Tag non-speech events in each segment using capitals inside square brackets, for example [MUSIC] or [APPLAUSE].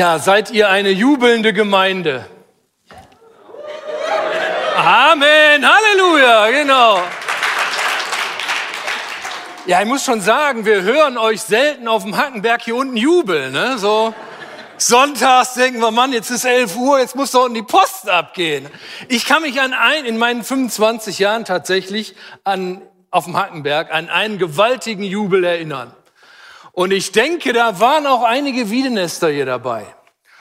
Ja, seid ihr eine jubelnde Gemeinde? Amen, Halleluja, genau. Ja, ich muss schon sagen, wir hören euch selten auf dem Hackenberg hier unten jubeln. Ne? So sonntags denken wir, Mann, jetzt ist 11 Uhr, jetzt muss doch die Post abgehen. Ich kann mich an ein, in meinen 25 Jahren tatsächlich an, auf dem Hackenberg an einen gewaltigen Jubel erinnern. Und ich denke, da waren auch einige Wiedenester hier dabei.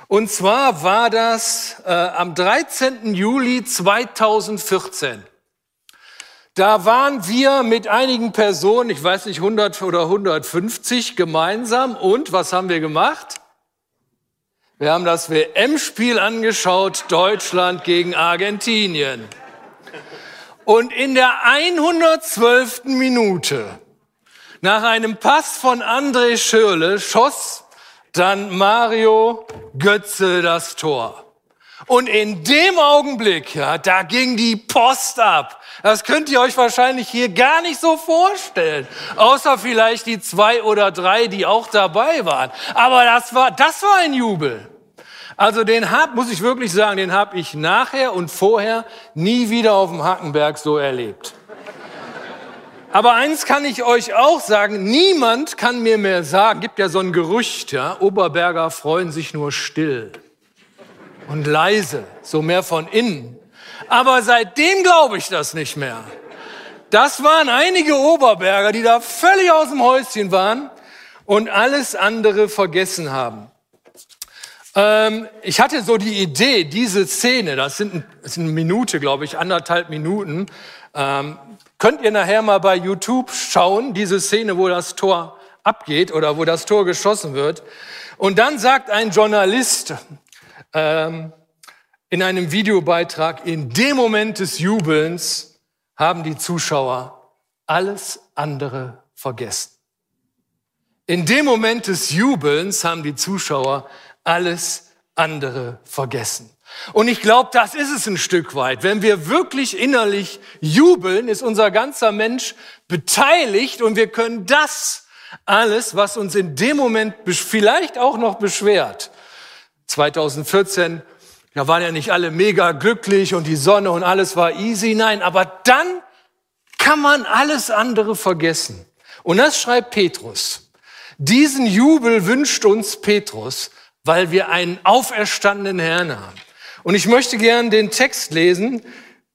Und zwar war das äh, am 13. Juli 2014. Da waren wir mit einigen Personen, ich weiß nicht, 100 oder 150 gemeinsam. Und was haben wir gemacht? Wir haben das WM-Spiel angeschaut, Deutschland gegen Argentinien. Und in der 112. Minute nach einem Pass von André Schürle schoss dann Mario Götze das Tor. Und in dem Augenblick, ja, da ging die Post ab. Das könnt ihr euch wahrscheinlich hier gar nicht so vorstellen. Außer vielleicht die zwei oder drei, die auch dabei waren. Aber das war, das war ein Jubel. Also den hab, muss ich wirklich sagen, den habe ich nachher und vorher nie wieder auf dem Hackenberg so erlebt. Aber eins kann ich euch auch sagen, niemand kann mir mehr sagen, gibt ja so ein Gerücht, ja, Oberberger freuen sich nur still und leise, so mehr von innen. Aber seitdem glaube ich das nicht mehr. Das waren einige Oberberger, die da völlig aus dem Häuschen waren und alles andere vergessen haben. Ähm, ich hatte so die Idee, diese Szene, das sind, das sind eine Minute, glaube ich, anderthalb Minuten, ähm, Könnt ihr nachher mal bei YouTube schauen, diese Szene, wo das Tor abgeht oder wo das Tor geschossen wird. Und dann sagt ein Journalist ähm, in einem Videobeitrag, in dem Moment des Jubelns haben die Zuschauer alles andere vergessen. In dem Moment des Jubelns haben die Zuschauer alles andere vergessen. Und ich glaube, das ist es ein Stück weit. Wenn wir wirklich innerlich jubeln, ist unser ganzer Mensch beteiligt und wir können das alles, was uns in dem Moment vielleicht auch noch beschwert. 2014, da waren ja nicht alle mega glücklich und die Sonne und alles war easy. Nein, aber dann kann man alles andere vergessen. Und das schreibt Petrus. Diesen Jubel wünscht uns Petrus, weil wir einen auferstandenen Herrn haben. Und ich möchte gern den Text lesen,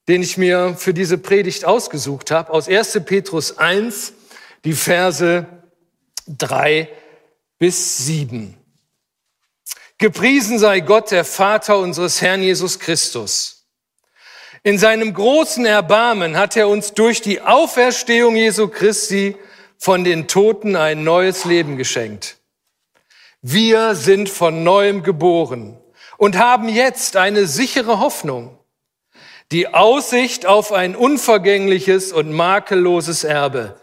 den ich mir für diese Predigt ausgesucht habe, aus 1. Petrus 1, die Verse 3 bis 7. Gepriesen sei Gott, der Vater unseres Herrn Jesus Christus. In seinem großen Erbarmen hat er uns durch die Auferstehung Jesu Christi von den Toten ein neues Leben geschenkt. Wir sind von neuem geboren und haben jetzt eine sichere Hoffnung, die Aussicht auf ein unvergängliches und makelloses Erbe,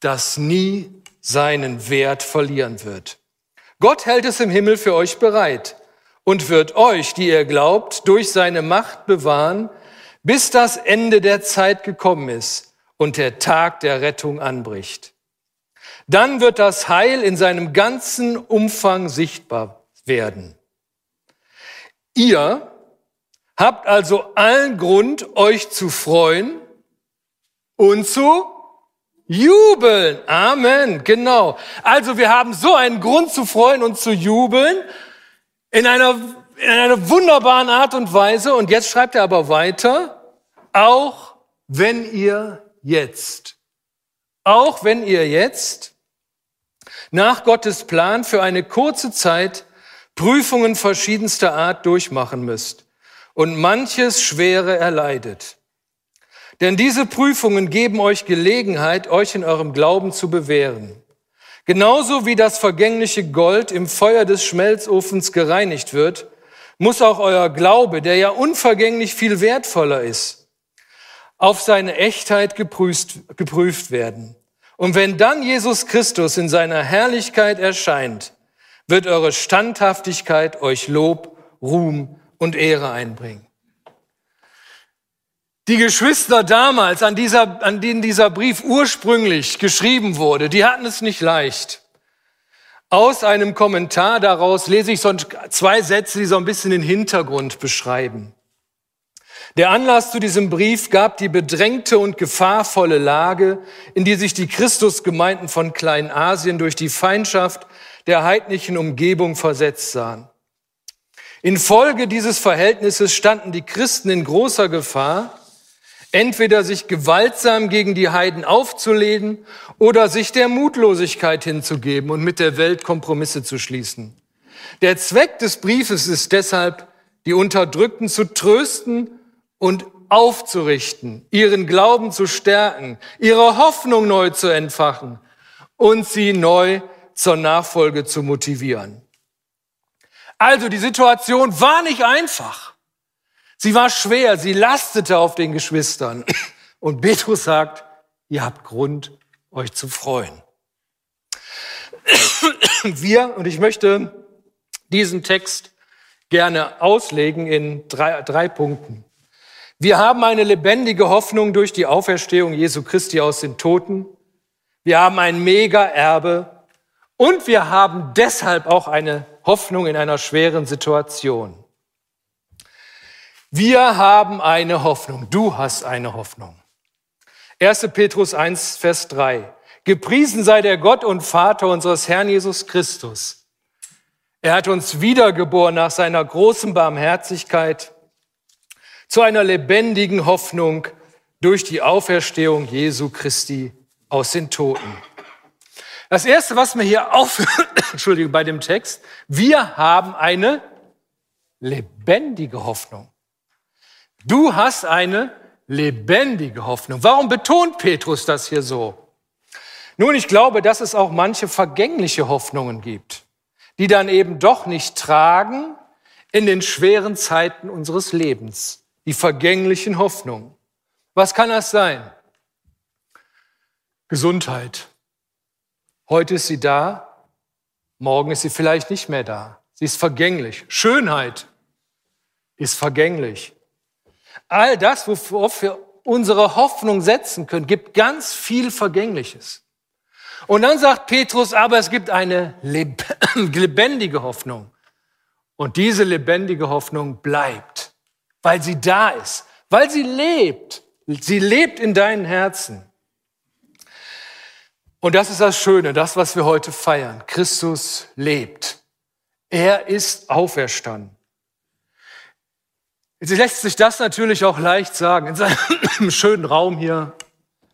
das nie seinen Wert verlieren wird. Gott hält es im Himmel für euch bereit und wird euch, die ihr glaubt, durch seine Macht bewahren, bis das Ende der Zeit gekommen ist und der Tag der Rettung anbricht. Dann wird das Heil in seinem ganzen Umfang sichtbar werden. Ihr habt also allen Grund, euch zu freuen und zu jubeln. Amen, genau. Also wir haben so einen Grund zu freuen und zu jubeln in einer, in einer wunderbaren Art und Weise. Und jetzt schreibt er aber weiter, auch wenn ihr jetzt, auch wenn ihr jetzt nach Gottes Plan für eine kurze Zeit Prüfungen verschiedenster Art durchmachen müsst und manches Schwere erleidet. Denn diese Prüfungen geben euch Gelegenheit, euch in eurem Glauben zu bewähren. Genauso wie das vergängliche Gold im Feuer des Schmelzofens gereinigt wird, muss auch euer Glaube, der ja unvergänglich viel wertvoller ist, auf seine Echtheit geprüft, geprüft werden. Und wenn dann Jesus Christus in seiner Herrlichkeit erscheint, wird eure Standhaftigkeit euch Lob, Ruhm und Ehre einbringen. Die Geschwister damals, an, dieser, an denen dieser Brief ursprünglich geschrieben wurde, die hatten es nicht leicht. Aus einem Kommentar daraus lese ich so zwei Sätze, die so ein bisschen den Hintergrund beschreiben. Der Anlass zu diesem Brief gab die bedrängte und gefahrvolle Lage, in die sich die Christusgemeinden von Kleinasien durch die Feindschaft der heidnischen Umgebung versetzt sahen. Infolge dieses Verhältnisses standen die Christen in großer Gefahr, entweder sich gewaltsam gegen die Heiden aufzulehnen oder sich der Mutlosigkeit hinzugeben und mit der Welt Kompromisse zu schließen. Der Zweck des Briefes ist deshalb, die Unterdrückten zu trösten und aufzurichten, ihren Glauben zu stärken, ihre Hoffnung neu zu entfachen und sie neu zur Nachfolge zu motivieren. Also die Situation war nicht einfach. Sie war schwer, sie lastete auf den Geschwistern. Und Petrus sagt, ihr habt Grund, euch zu freuen. Wir, und ich möchte diesen Text gerne auslegen in drei, drei Punkten. Wir haben eine lebendige Hoffnung durch die Auferstehung Jesu Christi aus den Toten. Wir haben ein Mega-Erbe und wir haben deshalb auch eine Hoffnung in einer schweren Situation. Wir haben eine Hoffnung. Du hast eine Hoffnung. 1. Petrus 1, Vers 3. Gepriesen sei der Gott und Vater unseres Herrn Jesus Christus. Er hat uns wiedergeboren nach seiner großen Barmherzigkeit zu einer lebendigen Hoffnung durch die Auferstehung Jesu Christi aus den Toten. Das erste, was mir hier aufhört, [COUGHS] Entschuldigung, bei dem Text, wir haben eine lebendige Hoffnung. Du hast eine lebendige Hoffnung. Warum betont Petrus das hier so? Nun, ich glaube, dass es auch manche vergängliche Hoffnungen gibt, die dann eben doch nicht tragen in den schweren Zeiten unseres Lebens. Die vergänglichen Hoffnungen. Was kann das sein? Gesundheit. Heute ist sie da, morgen ist sie vielleicht nicht mehr da. Sie ist vergänglich. Schönheit ist vergänglich. All das, worauf wir unsere Hoffnung setzen können, gibt ganz viel Vergängliches. Und dann sagt Petrus, aber es gibt eine [CLEARS THROAT] lebendige Hoffnung. Und diese lebendige Hoffnung bleibt, weil sie da ist, weil sie lebt. Sie lebt in deinen Herzen. Und das ist das Schöne, das, was wir heute feiern. Christus lebt. Er ist auferstanden. Jetzt lässt sich das natürlich auch leicht sagen. In seinem [COUGHS] schönen Raum hier,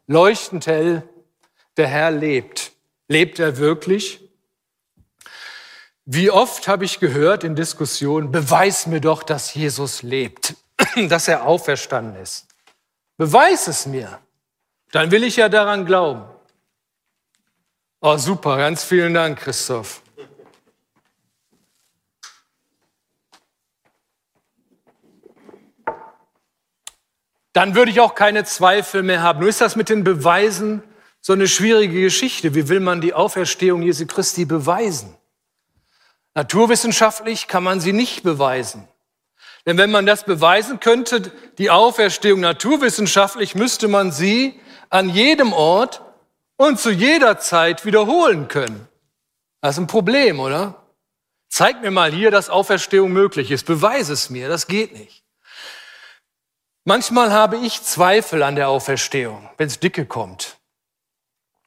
leuchtend hell, der Herr lebt. Lebt er wirklich? Wie oft habe ich gehört in Diskussionen, beweis mir doch, dass Jesus lebt, [CLEARS THROAT] dass er auferstanden ist. Beweis es mir. Dann will ich ja daran glauben. Oh, super, ganz vielen Dank, Christoph. Dann würde ich auch keine Zweifel mehr haben. Nur ist das mit den Beweisen so eine schwierige Geschichte. Wie will man die Auferstehung Jesu Christi beweisen? Naturwissenschaftlich kann man sie nicht beweisen. Denn wenn man das beweisen könnte, die Auferstehung naturwissenschaftlich, müsste man sie an jedem Ort und zu jeder Zeit wiederholen können. Das ist ein Problem, oder? Zeig mir mal hier, dass Auferstehung möglich ist. Beweise es mir. Das geht nicht. Manchmal habe ich Zweifel an der Auferstehung, wenn es dicke kommt.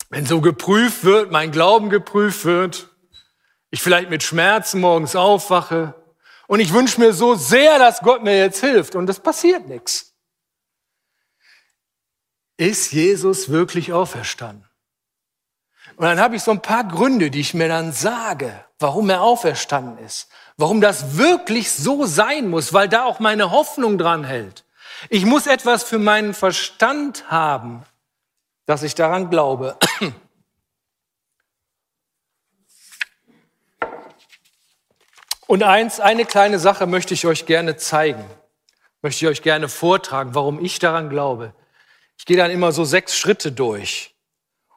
Wenn so geprüft wird, mein Glauben geprüft wird, ich vielleicht mit Schmerzen morgens aufwache und ich wünsche mir so sehr, dass Gott mir jetzt hilft und es passiert nichts. Ist Jesus wirklich auferstanden? Und dann habe ich so ein paar Gründe, die ich mir dann sage, warum er auferstanden ist, warum das wirklich so sein muss, weil da auch meine Hoffnung dran hält. Ich muss etwas für meinen Verstand haben, dass ich daran glaube. Und eins, eine kleine Sache möchte ich euch gerne zeigen, möchte ich euch gerne vortragen, warum ich daran glaube. Ich gehe dann immer so sechs Schritte durch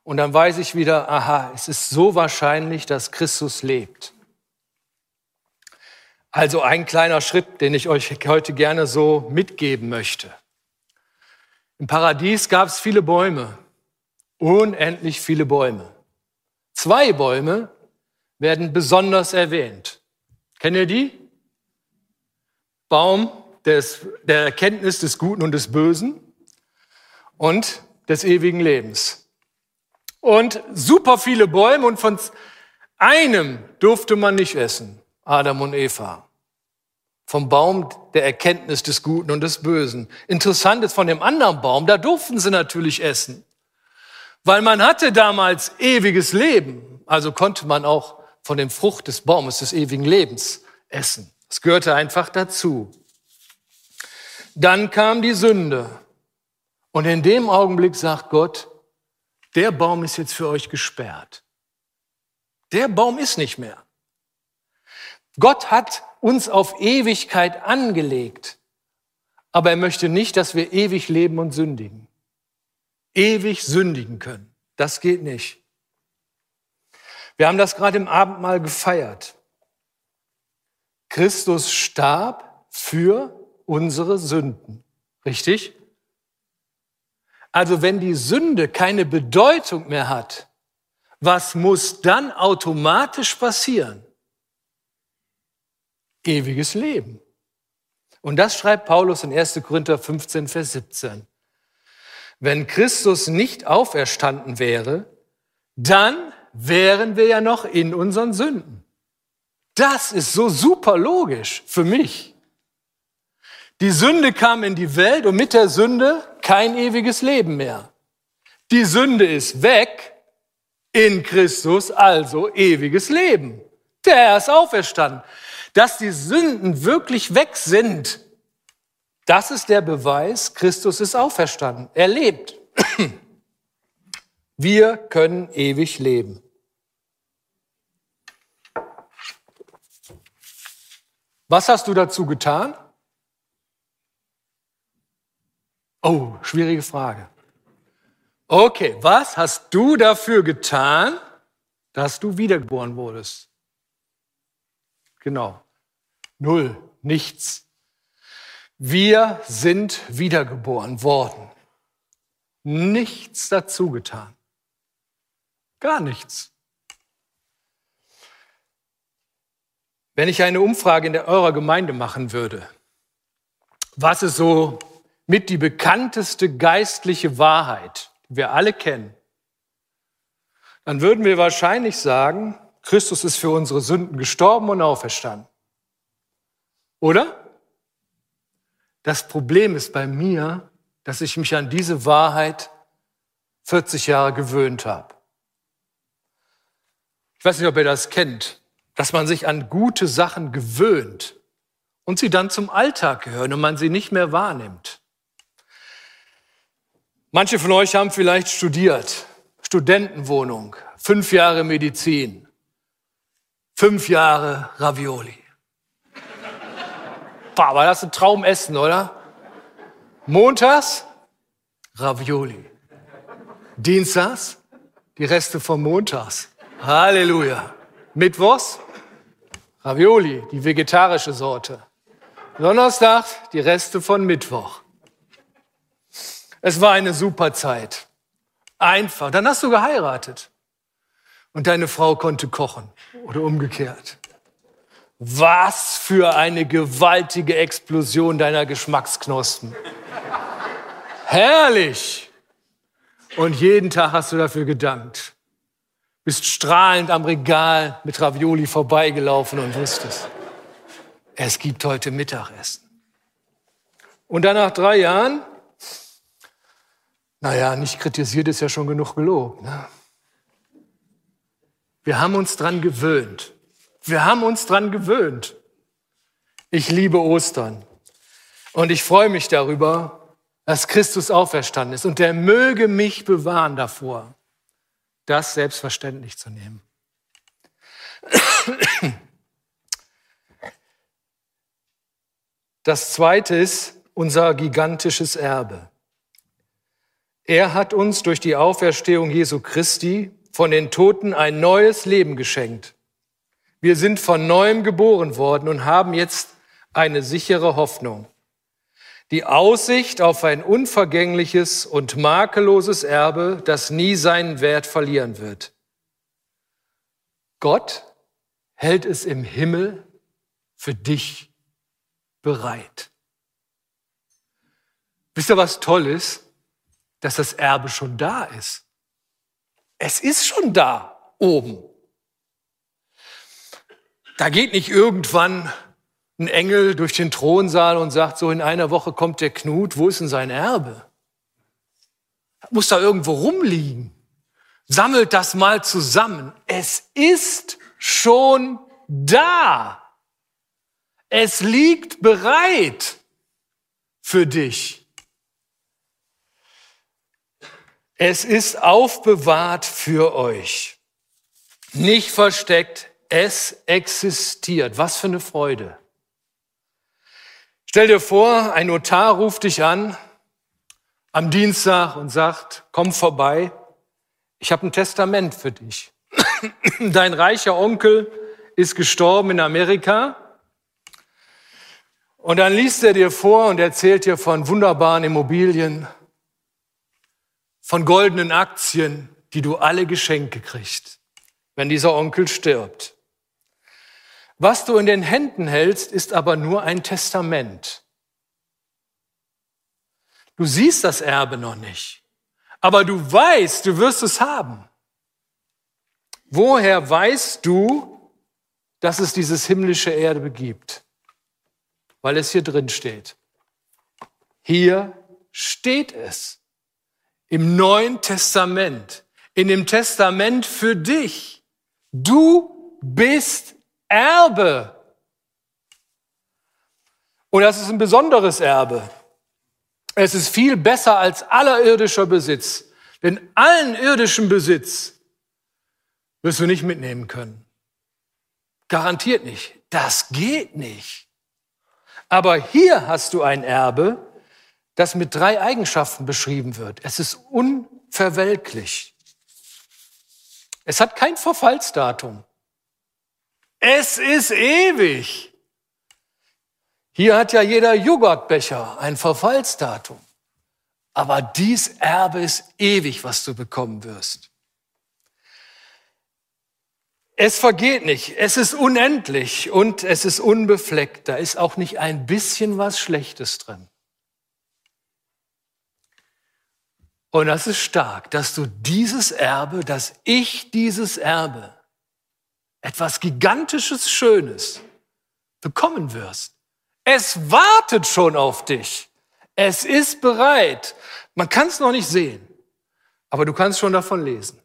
und dann weiß ich wieder, aha, es ist so wahrscheinlich, dass Christus lebt. Also ein kleiner Schritt, den ich euch heute gerne so mitgeben möchte. Im Paradies gab es viele Bäume, unendlich viele Bäume. Zwei Bäume werden besonders erwähnt. Kennt ihr die? Baum des, der Erkenntnis des Guten und des Bösen und des ewigen Lebens. Und super viele Bäume und von einem durfte man nicht essen, Adam und Eva. Vom Baum der Erkenntnis des Guten und des Bösen. Interessant ist, von dem anderen Baum, da durften sie natürlich essen. Weil man hatte damals ewiges Leben. Also konnte man auch von dem Frucht des Baumes des ewigen Lebens essen. Es gehörte einfach dazu. Dann kam die Sünde. Und in dem Augenblick sagt Gott, der Baum ist jetzt für euch gesperrt. Der Baum ist nicht mehr. Gott hat uns auf Ewigkeit angelegt, aber er möchte nicht, dass wir ewig leben und sündigen. Ewig sündigen können. Das geht nicht. Wir haben das gerade im Abendmahl gefeiert. Christus starb für unsere Sünden. Richtig? Also wenn die Sünde keine Bedeutung mehr hat, was muss dann automatisch passieren? Ewiges Leben. Und das schreibt Paulus in 1. Korinther 15, Vers 17. Wenn Christus nicht auferstanden wäre, dann wären wir ja noch in unseren Sünden. Das ist so super logisch für mich. Die Sünde kam in die Welt und mit der Sünde kein ewiges Leben mehr. Die Sünde ist weg, in Christus also ewiges Leben. Der ist auferstanden. Dass die Sünden wirklich weg sind, das ist der Beweis, Christus ist auferstanden. Er lebt. [CLEARS THROAT] Wir können ewig leben. Was hast du dazu getan? Oh, schwierige Frage. Okay, was hast du dafür getan, dass du wiedergeboren wurdest? Genau. Null, nichts. Wir sind wiedergeboren worden. Nichts dazu getan. Gar nichts. Wenn ich eine Umfrage in der eurer Gemeinde machen würde, was ist so mit die bekannteste geistliche Wahrheit, die wir alle kennen, dann würden wir wahrscheinlich sagen, Christus ist für unsere Sünden gestorben und auferstanden. Oder? Das Problem ist bei mir, dass ich mich an diese Wahrheit 40 Jahre gewöhnt habe. Ich weiß nicht, ob ihr das kennt dass man sich an gute Sachen gewöhnt und sie dann zum Alltag gehören und man sie nicht mehr wahrnimmt. Manche von euch haben vielleicht studiert, Studentenwohnung, fünf Jahre Medizin, fünf Jahre Ravioli. Boah, war das ein Traumessen, oder? Montags Ravioli. Dienstags die Reste vom Montags. Halleluja. Mittwochs Ravioli, die vegetarische Sorte. Donnerstag die Reste von Mittwoch. Es war eine super Zeit. Einfach. Dann hast du geheiratet. Und deine Frau konnte kochen. Oder umgekehrt. Was für eine gewaltige Explosion deiner Geschmacksknospen. Herrlich. Und jeden Tag hast du dafür gedankt bist strahlend am Regal mit Ravioli vorbeigelaufen und wusstest, es gibt heute Mittagessen. Und dann nach drei Jahren, naja, nicht kritisiert ist ja schon genug gelobt. Ne? Wir haben uns dran gewöhnt. Wir haben uns dran gewöhnt. Ich liebe Ostern. Und ich freue mich darüber, dass Christus auferstanden ist. Und er möge mich bewahren davor, das selbstverständlich zu nehmen. Das zweite ist unser gigantisches Erbe. Er hat uns durch die Auferstehung Jesu Christi von den Toten ein neues Leben geschenkt. Wir sind von neuem geboren worden und haben jetzt eine sichere Hoffnung. Die Aussicht auf ein unvergängliches und makelloses Erbe, das nie seinen Wert verlieren wird. Gott hält es im Himmel für dich bereit. Wisst ihr, was toll ist? Dass das Erbe schon da ist. Es ist schon da oben. Da geht nicht irgendwann ein Engel durch den Thronsaal und sagt, so in einer Woche kommt der Knut, wo ist denn sein Erbe? Muss da irgendwo rumliegen. Sammelt das mal zusammen. Es ist schon da. Es liegt bereit für dich. Es ist aufbewahrt für euch. Nicht versteckt, es existiert. Was für eine Freude. Stell dir vor, ein Notar ruft dich an am Dienstag und sagt, komm vorbei, ich habe ein Testament für dich. [CLEARS THROAT] Dein reicher Onkel ist gestorben in Amerika. Und dann liest er dir vor und erzählt dir von wunderbaren Immobilien, von goldenen Aktien, die du alle Geschenke kriegst, wenn dieser Onkel stirbt. Was du in den Händen hältst, ist aber nur ein Testament. Du siehst das Erbe noch nicht, aber du weißt, du wirst es haben. Woher weißt du, dass es dieses himmlische Erbe gibt? Weil es hier drin steht. Hier steht es. Im Neuen Testament. In dem Testament für dich. Du bist Erbe. Und das ist ein besonderes Erbe. Es ist viel besser als aller irdischer Besitz. Denn allen irdischen Besitz wirst du nicht mitnehmen können. Garantiert nicht. Das geht nicht. Aber hier hast du ein Erbe, das mit drei Eigenschaften beschrieben wird. Es ist unverwelklich. Es hat kein Verfallsdatum. Es ist ewig. Hier hat ja jeder Joghurtbecher ein Verfallsdatum. Aber dies Erbe ist ewig, was du bekommen wirst. Es vergeht nicht, es ist unendlich und es ist unbefleckt. Da ist auch nicht ein bisschen was Schlechtes drin. Und das ist stark, dass du dieses Erbe, dass ich dieses Erbe etwas Gigantisches, Schönes bekommen wirst. Es wartet schon auf dich. Es ist bereit. Man kann es noch nicht sehen, aber du kannst schon davon lesen.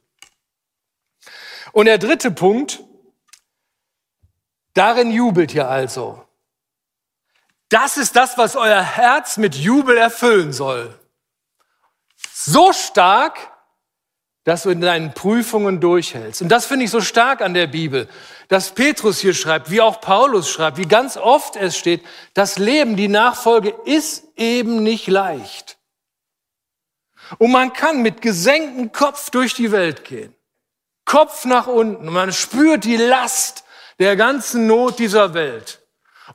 Und der dritte Punkt, darin jubelt ihr also. Das ist das, was euer Herz mit Jubel erfüllen soll. So stark, dass du in deinen Prüfungen durchhältst. Und das finde ich so stark an der Bibel, dass Petrus hier schreibt, wie auch Paulus schreibt, wie ganz oft es steht, das Leben, die Nachfolge ist eben nicht leicht. Und man kann mit gesenktem Kopf durch die Welt gehen. Kopf nach unten. Und man spürt die Last der ganzen Not dieser Welt.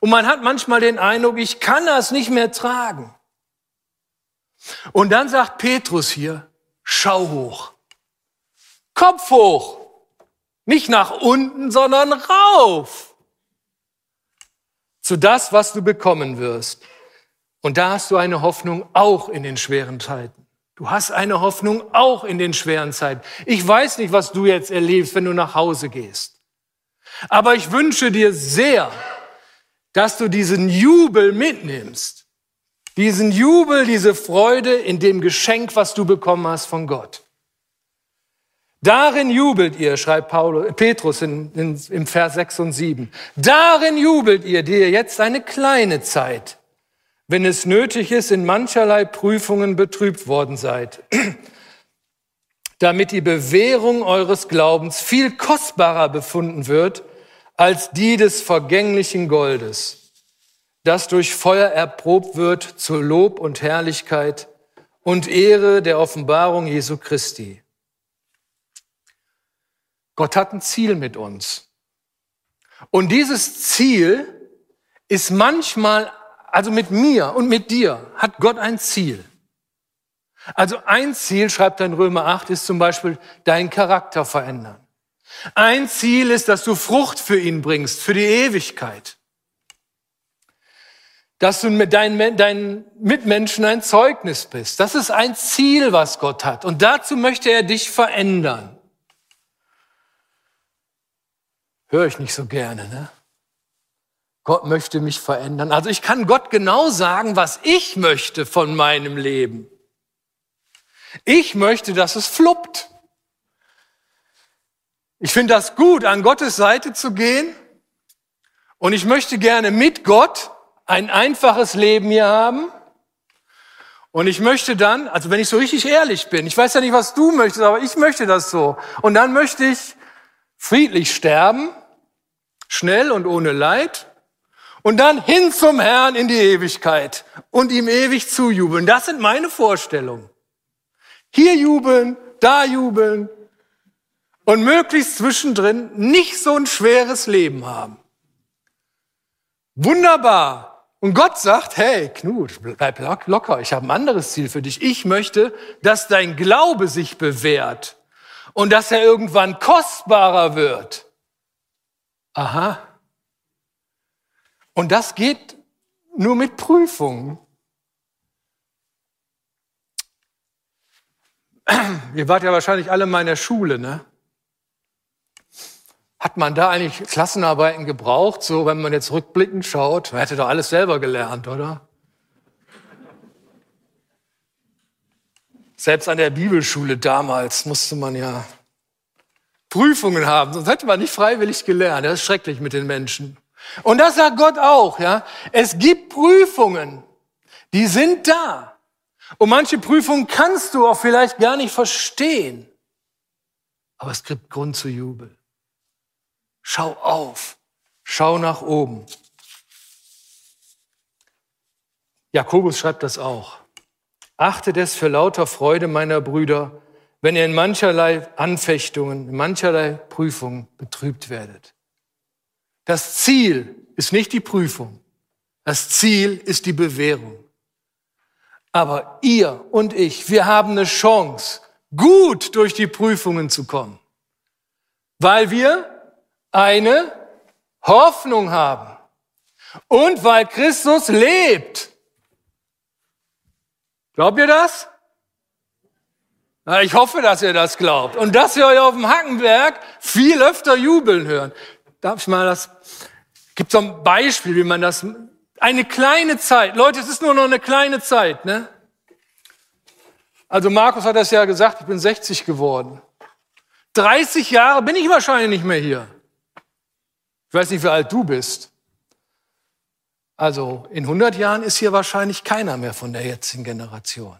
Und man hat manchmal den Eindruck, ich kann das nicht mehr tragen. Und dann sagt Petrus hier, schau hoch. Kopf hoch. Nicht nach unten, sondern rauf. Zu das, was du bekommen wirst. Und da hast du eine Hoffnung auch in den schweren Zeiten. Du hast eine Hoffnung auch in den schweren Zeiten. Ich weiß nicht, was du jetzt erlebst, wenn du nach Hause gehst. Aber ich wünsche dir sehr, dass du diesen Jubel mitnimmst. Diesen Jubel, diese Freude in dem Geschenk, was du bekommen hast von Gott. Darin jubelt ihr, schreibt Paulus, Petrus in, in, im Vers 6 und 7. Darin jubelt ihr, die ihr jetzt eine kleine Zeit, wenn es nötig ist, in mancherlei Prüfungen betrübt worden seid, [CLEARS THROAT] damit die Bewährung eures Glaubens viel kostbarer befunden wird als die des vergänglichen Goldes, das durch Feuer erprobt wird zur Lob und Herrlichkeit und Ehre der Offenbarung Jesu Christi. Gott hat ein Ziel mit uns. Und dieses Ziel ist manchmal, also mit mir und mit dir, hat Gott ein Ziel. Also ein Ziel, schreibt er in Römer 8, ist zum Beispiel deinen Charakter verändern. Ein Ziel ist, dass du Frucht für ihn bringst, für die Ewigkeit. Dass du mit deinen, deinen Mitmenschen ein Zeugnis bist. Das ist ein Ziel, was Gott hat. Und dazu möchte er dich verändern. Höre ich nicht so gerne, ne? Gott möchte mich verändern. Also ich kann Gott genau sagen, was ich möchte von meinem Leben. Ich möchte, dass es fluppt. Ich finde das gut, an Gottes Seite zu gehen. Und ich möchte gerne mit Gott ein einfaches Leben hier haben. Und ich möchte dann, also wenn ich so richtig ehrlich bin, ich weiß ja nicht, was du möchtest, aber ich möchte das so. Und dann möchte ich friedlich sterben, schnell und ohne Leid. Und dann hin zum Herrn in die Ewigkeit und ihm ewig zujubeln. Das sind meine Vorstellungen. Hier jubeln, da jubeln und möglichst zwischendrin nicht so ein schweres Leben haben. Wunderbar. Und Gott sagt, hey, Knut, bleib locker, ich habe ein anderes Ziel für dich. Ich möchte, dass dein Glaube sich bewährt und dass er irgendwann kostbarer wird. Aha. Und das geht nur mit Prüfungen. [CLEARS THROAT] Ihr wart ja wahrscheinlich alle in meiner Schule, ne? Hat man da eigentlich Klassenarbeiten gebraucht, so wenn man jetzt rückblickend schaut? Man hätte doch alles selber gelernt, oder? Selbst an der Bibelschule damals musste man ja Prüfungen haben, sonst hätte man nicht freiwillig gelernt. Das ist schrecklich mit den Menschen. Und das sagt Gott auch, ja. Es gibt Prüfungen, die sind da. Und manche Prüfungen kannst du auch vielleicht gar nicht verstehen. Aber es gibt Grund zu Jubel. Schau auf. Schau nach oben. Jakobus schreibt das auch. Achtet es für lauter Freude meiner Brüder, wenn ihr in mancherlei Anfechtungen, in mancherlei Prüfungen betrübt werdet. Das Ziel ist nicht die Prüfung. Das Ziel ist die Bewährung. Aber ihr und ich, wir haben eine Chance, gut durch die Prüfungen zu kommen, weil wir eine Hoffnung haben und weil Christus lebt. Glaubt ihr das? Ich hoffe, dass ihr das glaubt und dass wir euch auf dem Hackenberg viel öfter jubeln hören. Darf ich mal das? Gibt so ein Beispiel, wie man das eine kleine Zeit. Leute, es ist nur noch eine kleine Zeit, ne? Also Markus hat das ja gesagt, ich bin 60 geworden. 30 Jahre bin ich wahrscheinlich nicht mehr hier. Ich weiß nicht, wie alt du bist. Also in 100 Jahren ist hier wahrscheinlich keiner mehr von der jetzigen Generation.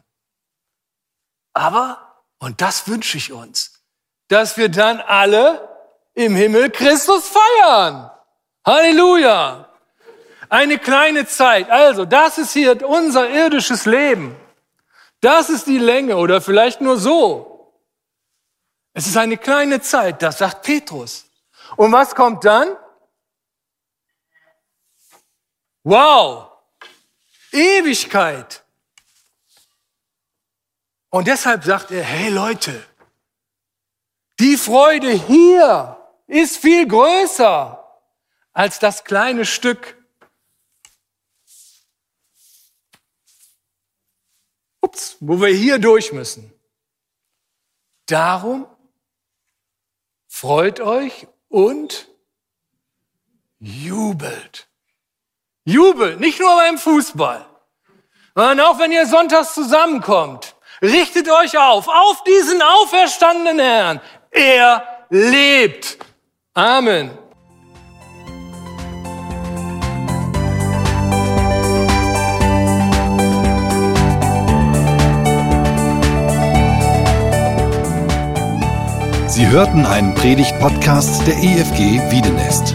Aber, und das wünsche ich uns, dass wir dann alle im Himmel Christus feiern. Halleluja. Eine kleine Zeit. Also, das ist hier unser irdisches Leben. Das ist die Länge oder vielleicht nur so. Es ist eine kleine Zeit, das sagt Petrus. Und was kommt dann? Wow, Ewigkeit. Und deshalb sagt er, hey Leute, die Freude hier ist viel größer als das kleine Stück ups, wo wir hier durch müssen. Darum freut euch und jubelt. Jubelt, nicht nur beim Fußball, sondern auch wenn ihr sonntags zusammenkommt. Richtet euch auf, auf diesen auferstandenen Herrn. Er lebt. Amen. Sie hörten einen Predigt-Podcast der EFG Wiedenest.